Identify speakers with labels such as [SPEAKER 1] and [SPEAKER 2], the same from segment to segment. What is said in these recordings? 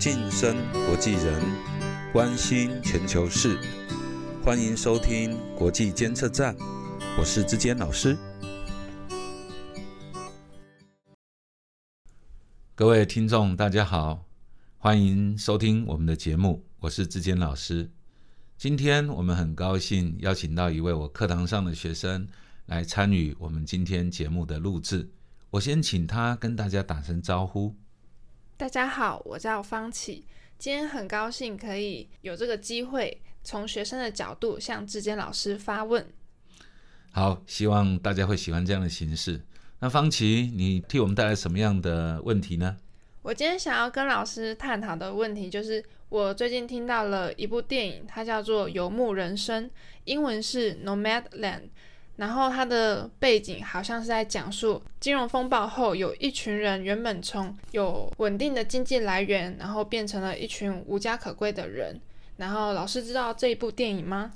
[SPEAKER 1] 晋升国际人，关心全球事，欢迎收听国际监测站，我是志坚老师。各位听众，大家好，欢迎收听我们的节目，我是志坚老师。今天我们很高兴邀请到一位我课堂上的学生来参与我们今天节目的录制。我先请他跟大家打声招呼。
[SPEAKER 2] 大家好，我叫方启，今天很高兴可以有这个机会，从学生的角度向志坚老师发问。
[SPEAKER 1] 好，希望大家会喜欢这样的形式。那方琦，你替我们带来什么样的问题呢？
[SPEAKER 2] 我今天想要跟老师探讨的问题就是，我最近听到了一部电影，它叫做《游牧人生》，英文是《Nomadland》。然后它的背景好像是在讲述金融风暴后，有一群人原本从有稳定的经济来源，然后变成了一群无家可归的人。然后老师知道这一部电影吗？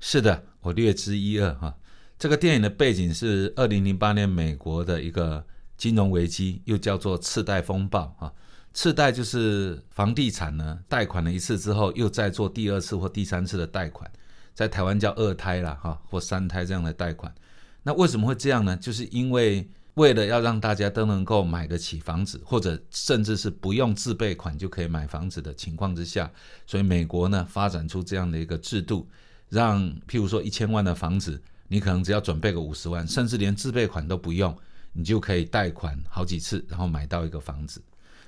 [SPEAKER 1] 是的，我略知一二哈。这个电影的背景是二零零八年美国的一个金融危机，又叫做次贷风暴哈。次贷就是房地产呢贷款了一次之后，又再做第二次或第三次的贷款。在台湾叫二胎啦，哈，或三胎这样的贷款，那为什么会这样呢？就是因为为了要让大家都能够买得起房子，或者甚至是不用自备款就可以买房子的情况之下，所以美国呢发展出这样的一个制度，让譬如说一千万的房子，你可能只要准备个五十万，甚至连自备款都不用，你就可以贷款好几次，然后买到一个房子。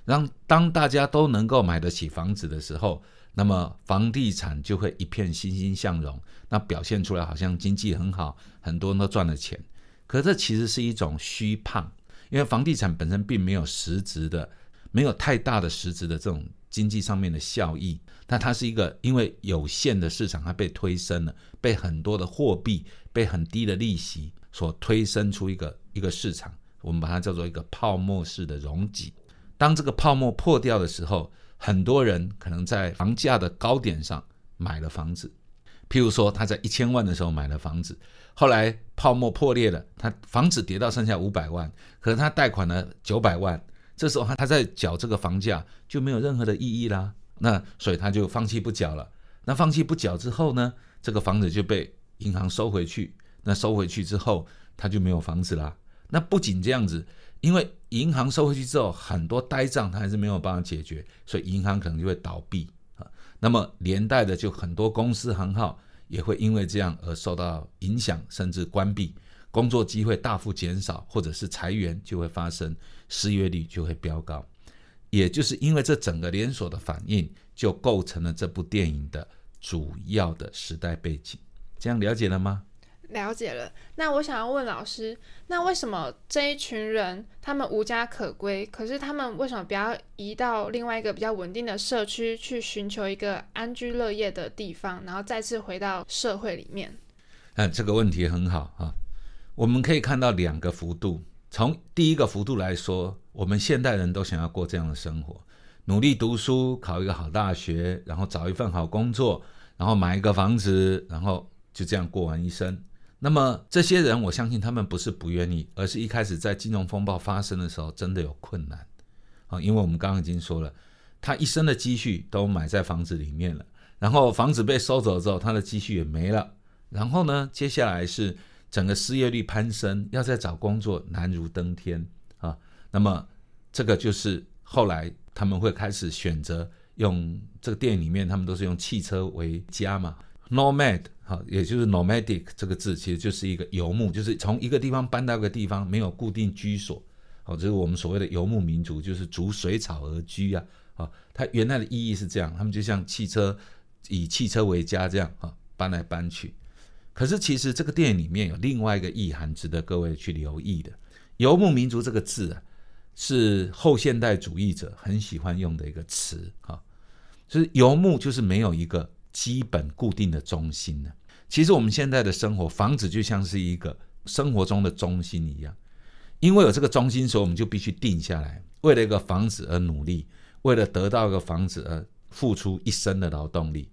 [SPEAKER 1] 让当大家都能够买得起房子的时候。那么房地产就会一片欣欣向荣，那表现出来好像经济很好，很多人都赚了钱。可这其实是一种虚胖，因为房地产本身并没有实质的，没有太大的实质的这种经济上面的效益。那它是一个因为有限的市场，它被推升了，被很多的货币，被很低的利息所推升出一个一个市场。我们把它叫做一个泡沫式的容积。当这个泡沫破掉的时候，很多人可能在房价的高点上买了房子，譬如说他在一千万的时候买了房子，后来泡沫破裂了，他房子跌到剩下五百万，可是他贷款了九百万，这时候他他在缴这个房价就没有任何的意义啦，那所以他就放弃不缴了。那放弃不缴之后呢，这个房子就被银行收回去，那收回去之后他就没有房子啦。那不仅这样子。因为银行收回去之后，很多呆账它还是没有办法解决，所以银行可能就会倒闭啊。那么连带的就很多公司行号也会因为这样而受到影响，甚至关闭，工作机会大幅减少，或者是裁员就会发生，失业率就会飙高。也就是因为这整个连锁的反应，就构成了这部电影的主要的时代背景。这样了解了吗？
[SPEAKER 2] 了解了，那我想要问老师，那为什么这一群人他们无家可归？可是他们为什么不要移到另外一个比较稳定的社区，去寻求一个安居乐业的地方，然后再次回到社会里面？
[SPEAKER 1] 嗯，这个问题很好啊。我们可以看到两个幅度，从第一个幅度来说，我们现代人都想要过这样的生活，努力读书，考一个好大学，然后找一份好工作，然后买一个房子，然后就这样过完一生。那么这些人，我相信他们不是不愿意，而是一开始在金融风暴发生的时候，真的有困难啊。因为我们刚刚已经说了，他一生的积蓄都买在房子里面了，然后房子被收走之后，他的积蓄也没了。然后呢，接下来是整个失业率攀升，要再找工作难如登天啊。那么这个就是后来他们会开始选择用这个电影里面，他们都是用汽车为家嘛，nomad。好，也就是 nomadic 这个字，其实就是一个游牧，就是从一个地方搬到一个地方，没有固定居所。好，这是我们所谓的游牧民族，就是逐水草而居啊。好，它原来的意义是这样，他们就像汽车，以汽车为家这样啊，搬来搬去。可是其实这个电影里面有另外一个意涵，值得各位去留意的。游牧民族这个字啊，是后现代主义者很喜欢用的一个词啊，就是游牧就是没有一个。基本固定的中心呢？其实我们现在的生活，房子就像是一个生活中的中心一样。因为有这个中心，所以我们就必须定下来，为了一个房子而努力，为了得到一个房子而付出一生的劳动力。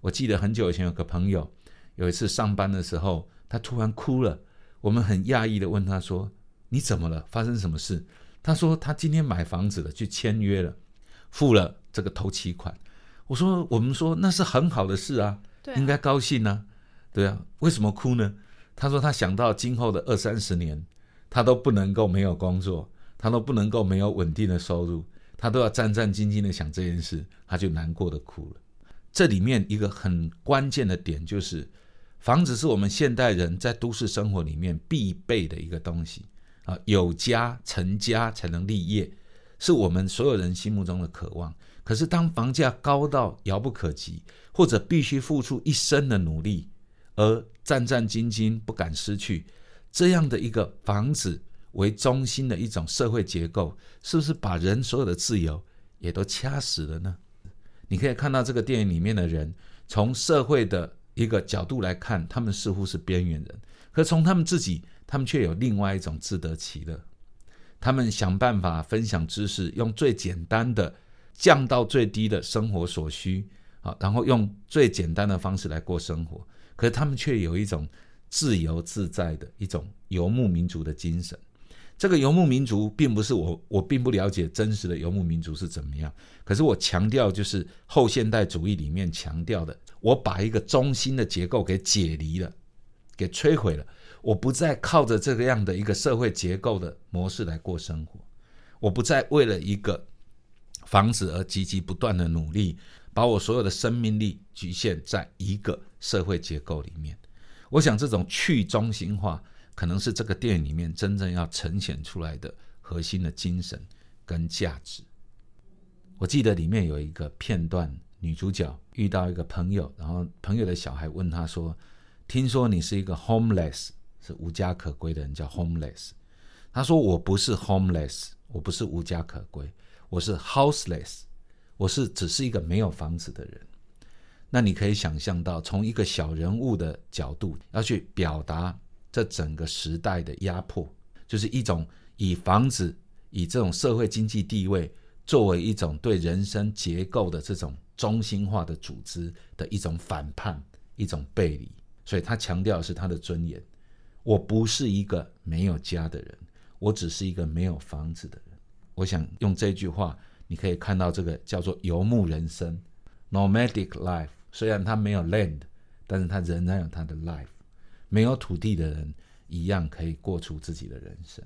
[SPEAKER 1] 我记得很久以前有个朋友，有一次上班的时候，他突然哭了。我们很讶异的问他说：“你怎么了？发生什么事？”他说：“他今天买房子了，去签约了，付了这个头期款。我说我们说那是很好的事啊，
[SPEAKER 2] 对啊
[SPEAKER 1] 应该高兴啊，对啊，为什么哭呢？他说他想到今后的二三十年，他都不能够没有工作，他都不能够没有稳定的收入，他都要战战兢兢的想这件事，他就难过的哭了。这里面一个很关键的点就是，房子是我们现代人在都市生活里面必备的一个东西啊，有家成家才能立业，是我们所有人心目中的渴望。可是当房价高到遥不可及，或者必须付出一生的努力，而战战兢兢不敢失去这样的一个房子为中心的一种社会结构，是不是把人所有的自由也都掐死了呢？你可以看到这个电影里面的人，从社会的一个角度来看，他们似乎是边缘人，可从他们自己，他们却有另外一种自得其乐。他们想办法分享知识，用最简单的降到最低的生活所需啊，然后用最简单的方式来过生活。可是他们却有一种自由自在的一种游牧民族的精神。这个游牧民族并不是我，我并不了解真实的游牧民族是怎么样。可是我强调，就是后现代主义里面强调的，我把一个中心的结构给解离了，给摧毁了。我不再靠着这个样的一个社会结构的模式来过生活，我不再为了一个防止而积极不断的努力，把我所有的生命力局限在一个社会结构里面。我想这种去中心化，可能是这个电影里面真正要呈现出来的核心的精神跟价值。我记得里面有一个片段，女主角遇到一个朋友，然后朋友的小孩问她说：“听说你是一个 homeless，是无家可归的人，叫 homeless。”她说：“我不是 homeless，我不是无家可归，我是 houseless，我是只是一个没有房子的人。”那你可以想象到，从一个小人物的角度要去表达这整个时代的压迫，就是一种以房子、以这种社会经济地位作为一种对人生结构的这种中心化的组织的一种反叛、一种背离。所以他强调的是他的尊严。我不是一个没有家的人，我只是一个没有房子的人。我想用这句话，你可以看到这个叫做游牧人生 （nomadic life）。虽然他没有 land，但是他仍然有他的 life。没有土地的人一样可以过出自己的人生。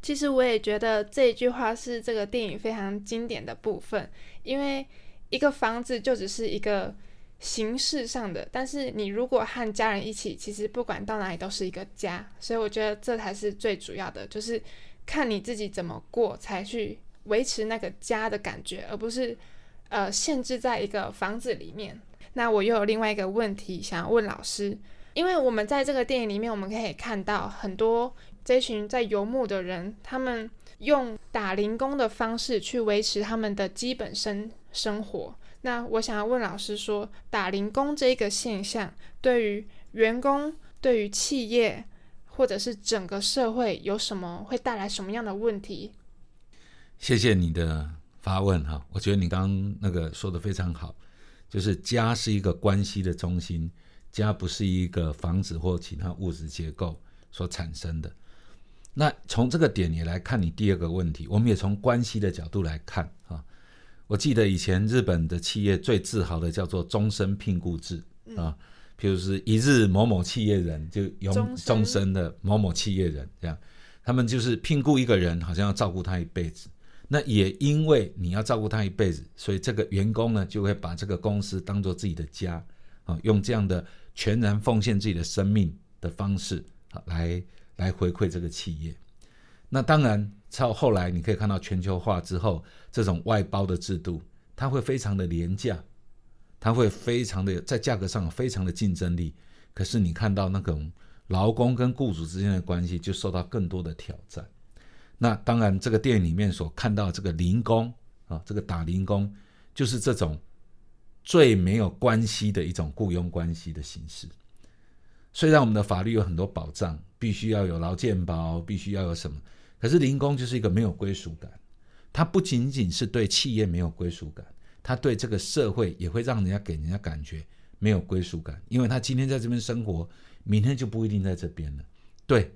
[SPEAKER 2] 其实我也觉得这一句话是这个电影非常经典的部分，因为一个房子就只是一个形式上的，但是你如果和家人一起，其实不管到哪里都是一个家，所以我觉得这才是最主要的，就是看你自己怎么过，才去维持那个家的感觉，而不是呃限制在一个房子里面。那我又有另外一个问题想要问老师，因为我们在这个电影里面，我们可以看到很多这群在游牧的人，他们用打零工的方式去维持他们的基本生生活。那我想要问老师说，打零工这一个现象对于员工、对于企业或者是整个社会有什么会带来什么样的问题？
[SPEAKER 1] 谢谢你的发问哈，我觉得你刚刚那个说的非常好，就是家是一个关系的中心，家不是一个房子或其他物质结构所产生的。那从这个点也来看你第二个问题，我们也从关系的角度来看啊。我记得以前日本的企业最自豪的叫做终身聘雇制啊，譬如是一日某某企业人就永
[SPEAKER 2] 终身
[SPEAKER 1] 的某某企业人这样，他们就是聘雇一个人，好像要照顾他一辈子。那也因为你要照顾他一辈子，所以这个员工呢就会把这个公司当做自己的家啊，用这样的全然奉献自己的生命的方式啊来来回馈这个企业。那当然，到后来你可以看到全球化之后，这种外包的制度，它会非常的廉价，它会非常的在价格上非常的竞争力。可是你看到那种劳工跟雇主之间的关系就受到更多的挑战。那当然，这个电影里面所看到这个零工啊，这个打零工，就是这种最没有关系的一种雇佣关系的形式。虽然我们的法律有很多保障，必须要有劳健保，必须要有什么，可是零工就是一个没有归属感。它不仅仅是对企业没有归属感，他对这个社会也会让人家给人家感觉没有归属感，因为他今天在这边生活，明天就不一定在这边了。对，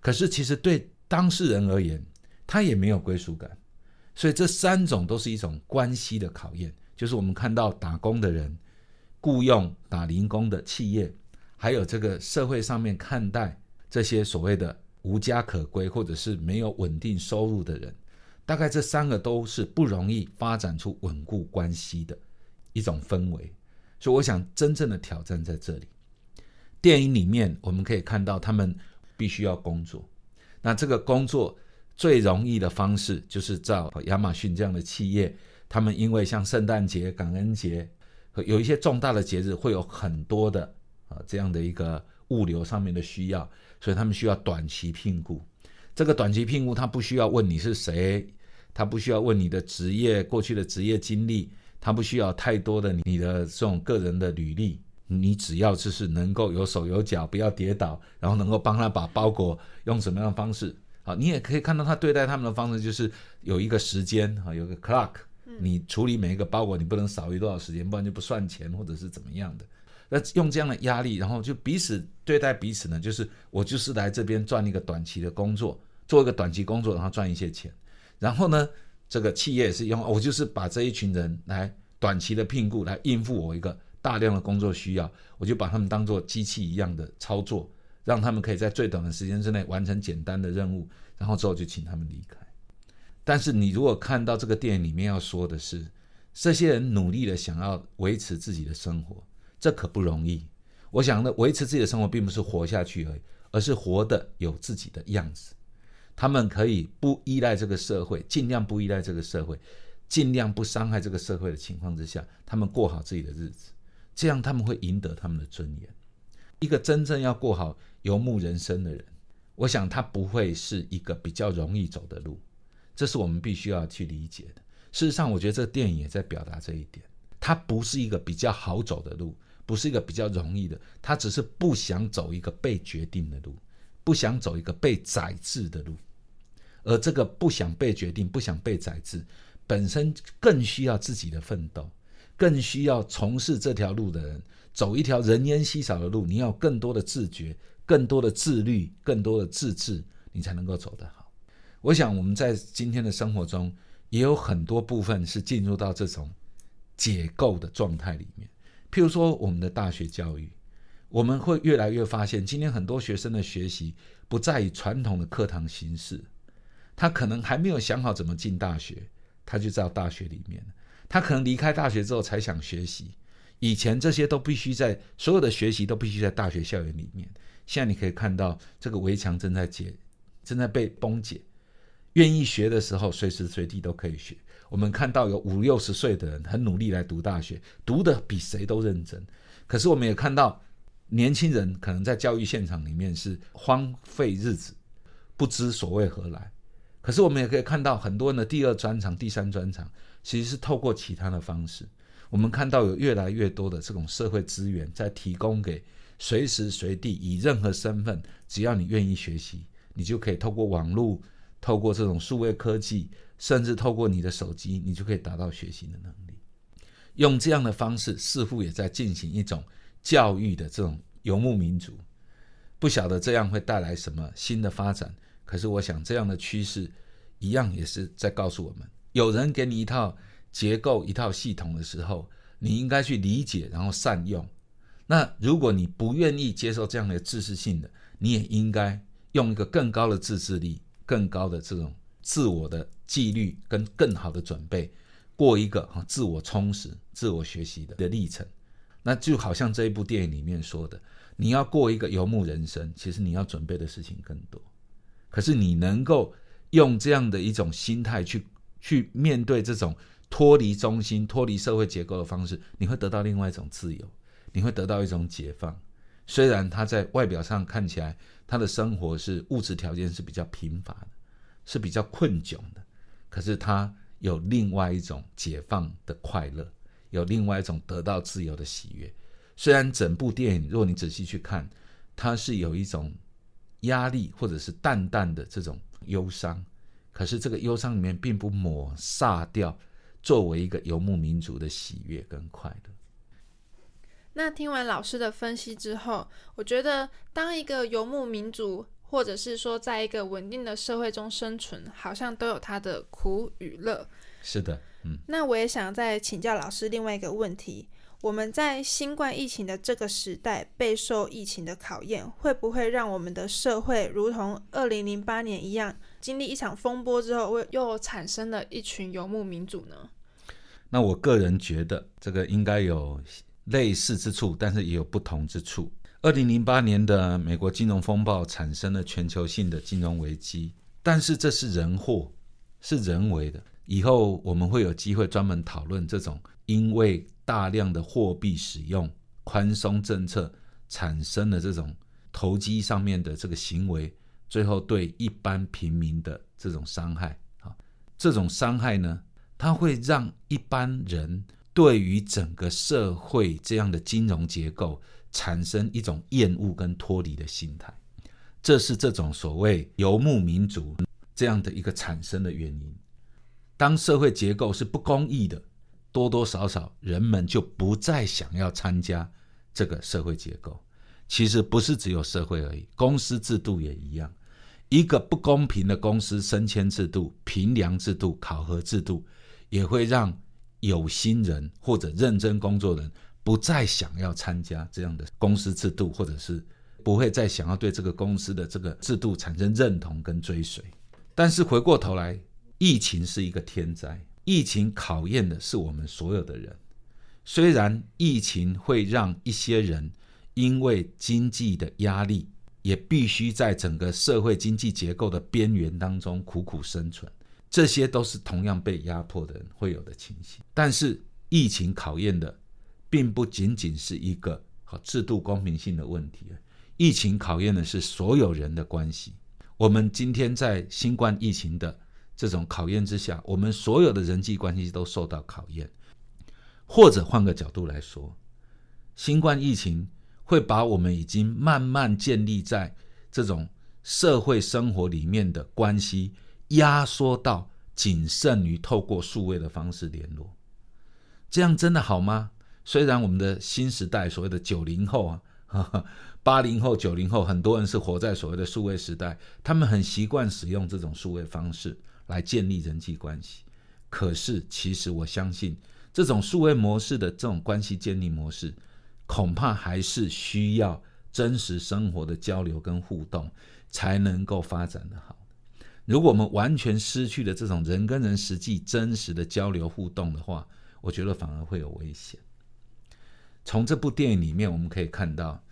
[SPEAKER 1] 可是其实对当事人而言，他也没有归属感，所以这三种都是一种关系的考验，就是我们看到打工的人、雇佣打零工的企业，还有这个社会上面看待这些所谓的无家可归或者是没有稳定收入的人，大概这三个都是不容易发展出稳固关系的一种氛围。所以，我想真正的挑战在这里。电影里面我们可以看到，他们必须要工作。那这个工作最容易的方式，就是照亚马逊这样的企业，他们因为像圣诞节、感恩节有一些重大的节日，会有很多的啊这样的一个物流上面的需要，所以他们需要短期聘雇。这个短期聘雇，他不需要问你是谁，他不需要问你的职业过去的职业经历。他不需要太多的你的这种个人的履历，你只要就是能够有手有脚，不要跌倒，然后能够帮他把包裹用什么样的方式啊？你也可以看到他对待他们的方式，就是有一个时间啊，有个 clock，你处理每一个包裹，你不能少于多少时间，不然就不算钱或者是怎么样的。那用这样的压力，然后就彼此对待彼此呢，就是我就是来这边赚一个短期的工作，做一个短期工作，然后赚一些钱，然后呢？这个企业也是用我就是把这一群人来短期的聘雇来应付我一个大量的工作需要，我就把他们当做机器一样的操作，让他们可以在最短的时间之内完成简单的任务，然后之后就请他们离开。但是你如果看到这个电影里面要说的是，这些人努力的想要维持自己的生活，这可不容易。我想呢，维持自己的生活并不是活下去而已，而是活的有自己的样子。他们可以不依赖这个社会，尽量不依赖这个社会，尽量不伤害这个社会的情况之下，他们过好自己的日子，这样他们会赢得他们的尊严。一个真正要过好游牧人生的人，我想他不会是一个比较容易走的路，这是我们必须要去理解的。事实上，我觉得这个电影也在表达这一点，它不是一个比较好走的路，不是一个比较容易的，他只是不想走一个被决定的路，不想走一个被宰制的路。而这个不想被决定、不想被宰制，本身更需要自己的奋斗，更需要从事这条路的人走一条人烟稀少的路。你要更多的自觉、更多的自律、更多的自制，你才能够走得好。我想我们在今天的生活中也有很多部分是进入到这种解构的状态里面。譬如说，我们的大学教育，我们会越来越发现，今天很多学生的学习不再以传统的课堂形式。他可能还没有想好怎么进大学，他就在大学里面他可能离开大学之后才想学习，以前这些都必须在所有的学习都必须在大学校园里面。现在你可以看到这个围墙正在解，正在被崩解。愿意学的时候，随时随地都可以学。我们看到有五六十岁的人很努力来读大学，读的比谁都认真。可是我们也看到年轻人可能在教育现场里面是荒废日子，不知所谓何来。可是我们也可以看到，很多人的第二专长、第三专长，其实是透过其他的方式。我们看到有越来越多的这种社会资源在提供给随时随地以任何身份，只要你愿意学习，你就可以透过网络、透过这种数位科技，甚至透过你的手机，你就可以达到学习的能力。用这样的方式，似乎也在进行一种教育的这种游牧民族。不晓得这样会带来什么新的发展。可是，我想这样的趋势，一样也是在告诉我们：有人给你一套结构、一套系统的时候，你应该去理解，然后善用。那如果你不愿意接受这样的知识性的，你也应该用一个更高的自制力、更高的这种自我的纪律跟更好的准备，过一个哈自我充实、自我学习的的历程。那就好像这一部电影里面说的，你要过一个游牧人生，其实你要准备的事情更多。可是你能够用这样的一种心态去去面对这种脱离中心、脱离社会结构的方式，你会得到另外一种自由，你会得到一种解放。虽然他在外表上看起来他的生活是物质条件是比较贫乏的，是比较困窘的，可是他有另外一种解放的快乐，有另外一种得到自由的喜悦。虽然整部电影，如果你仔细去看，它是有一种。压力或者是淡淡的这种忧伤，可是这个忧伤里面并不抹杀掉作为一个游牧民族的喜悦跟快乐。
[SPEAKER 2] 那听完老师的分析之后，我觉得当一个游牧民族或者是说在一个稳定的社会中生存，好像都有它的苦与乐。
[SPEAKER 1] 是的，嗯，
[SPEAKER 2] 那我也想再请教老师另外一个问题：我们在新冠疫情的这个时代备受疫情的考验，会不会让我们的社会如同二零零八年一样，经历一场风波之后，又产生了一群游牧民族呢？
[SPEAKER 1] 那我个人觉得，这个应该有类似之处，但是也有不同之处。二零零八年的美国金融风暴产生了全球性的金融危机，但是这是人祸，是人为的。以后我们会有机会专门讨论这种因为大量的货币使用、宽松政策产生的这种投机上面的这个行为，最后对一般平民的这种伤害啊，这种伤害呢？它会让一般人对于整个社会这样的金融结构产生一种厌恶跟脱离的心态，这是这种所谓游牧民族这样的一个产生的原因。当社会结构是不公义的，多多少少人们就不再想要参加这个社会结构。其实不是只有社会而已，公司制度也一样。一个不公平的公司升迁制度、评量制度、考核制度。也会让有心人或者认真工作人不再想要参加这样的公司制度，或者是不会再想要对这个公司的这个制度产生认同跟追随。但是回过头来，疫情是一个天灾，疫情考验的是我们所有的人。虽然疫情会让一些人因为经济的压力，也必须在整个社会经济结构的边缘当中苦苦生存。这些都是同样被压迫的人会有的情形，但是疫情考验的，并不仅仅是一个和制度公平性的问题，疫情考验的是所有人的关系。我们今天在新冠疫情的这种考验之下，我们所有的人际关系都受到考验。或者换个角度来说，新冠疫情会把我们已经慢慢建立在这种社会生活里面的关系。压缩到仅剩于透过数位的方式联络，这样真的好吗？虽然我们的新时代，所谓的九零后啊、八零后、九零后，很多人是活在所谓的数位时代，他们很习惯使用这种数位方式来建立人际关系。可是，其实我相信，这种数位模式的这种关系建立模式，恐怕还是需要真实生活的交流跟互动，才能够发展的好。如果我们完全失去了这种人跟人实际真实的交流互动的话，我觉得反而会有危险。从这部电影里面，我们可以看到，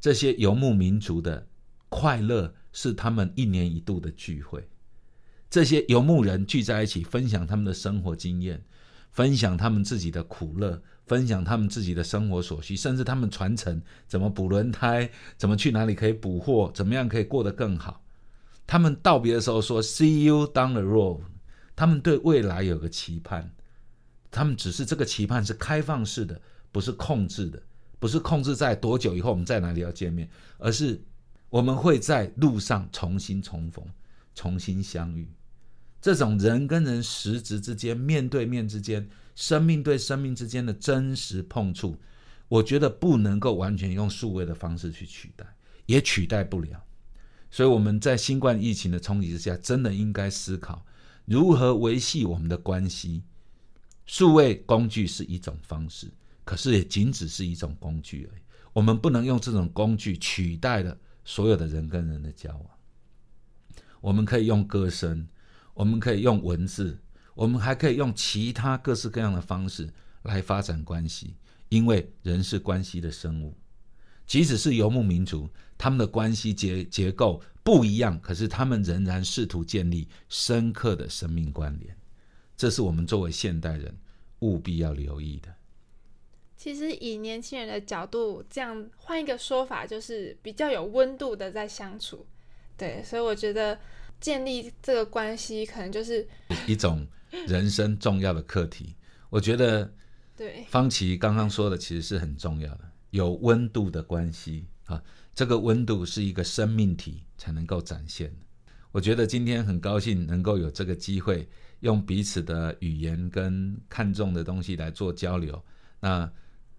[SPEAKER 1] 这些游牧民族的快乐是他们一年一度的聚会。这些游牧人聚在一起，分享他们的生活经验，分享他们自己的苦乐，分享他们自己的生活所需，甚至他们传承怎么补轮胎，怎么去哪里可以补货，怎么样可以过得更好。他们道别的时候说 “See you down the road”，他们对未来有个期盼，他们只是这个期盼是开放式的，不是控制的，不是控制在多久以后我们在哪里要见面，而是我们会在路上重新重逢，重新相遇。这种人跟人实质之间、面对面之间、生命对生命之间的真实碰触，我觉得不能够完全用数位的方式去取代，也取代不了。所以我们在新冠疫情的冲击之下，真的应该思考如何维系我们的关系。数位工具是一种方式，可是也仅只是一种工具而已。我们不能用这种工具取代了所有的人跟人的交往。我们可以用歌声，我们可以用文字，我们还可以用其他各式各样的方式来发展关系，因为人是关系的生物。即使是游牧民族，他们的关系结结构不一样，可是他们仍然试图建立深刻的生命关联。这是我们作为现代人务必要留意的。
[SPEAKER 2] 其实以年轻人的角度，这样换一个说法，就是比较有温度的在相处。对，所以我觉得建立这个关系，可能就是
[SPEAKER 1] 一种人生重要的课题。我觉得，
[SPEAKER 2] 对
[SPEAKER 1] 方琦刚刚说的，其实是很重要的。有温度的关系啊，这个温度是一个生命体才能够展现。我觉得今天很高兴能够有这个机会，用彼此的语言跟看重的东西来做交流。那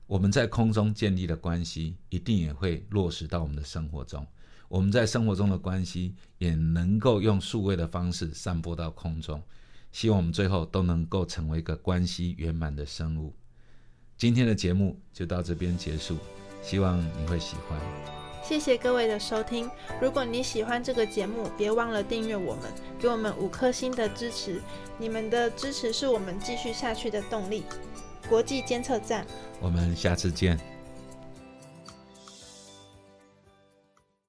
[SPEAKER 1] 我们在空中建立的关系，一定也会落实到我们的生活中。我们在生活中的关系也能够用数位的方式散播到空中。希望我们最后都能够成为一个关系圆满的生物。今天的节目就到这边结束，希望你会喜欢。
[SPEAKER 2] 谢谢各位的收听。如果你喜欢这个节目，别忘了订阅我们，给我们五颗星的支持。你们的支持是我们继续下去的动力。国际监测站，
[SPEAKER 1] 我们下次见。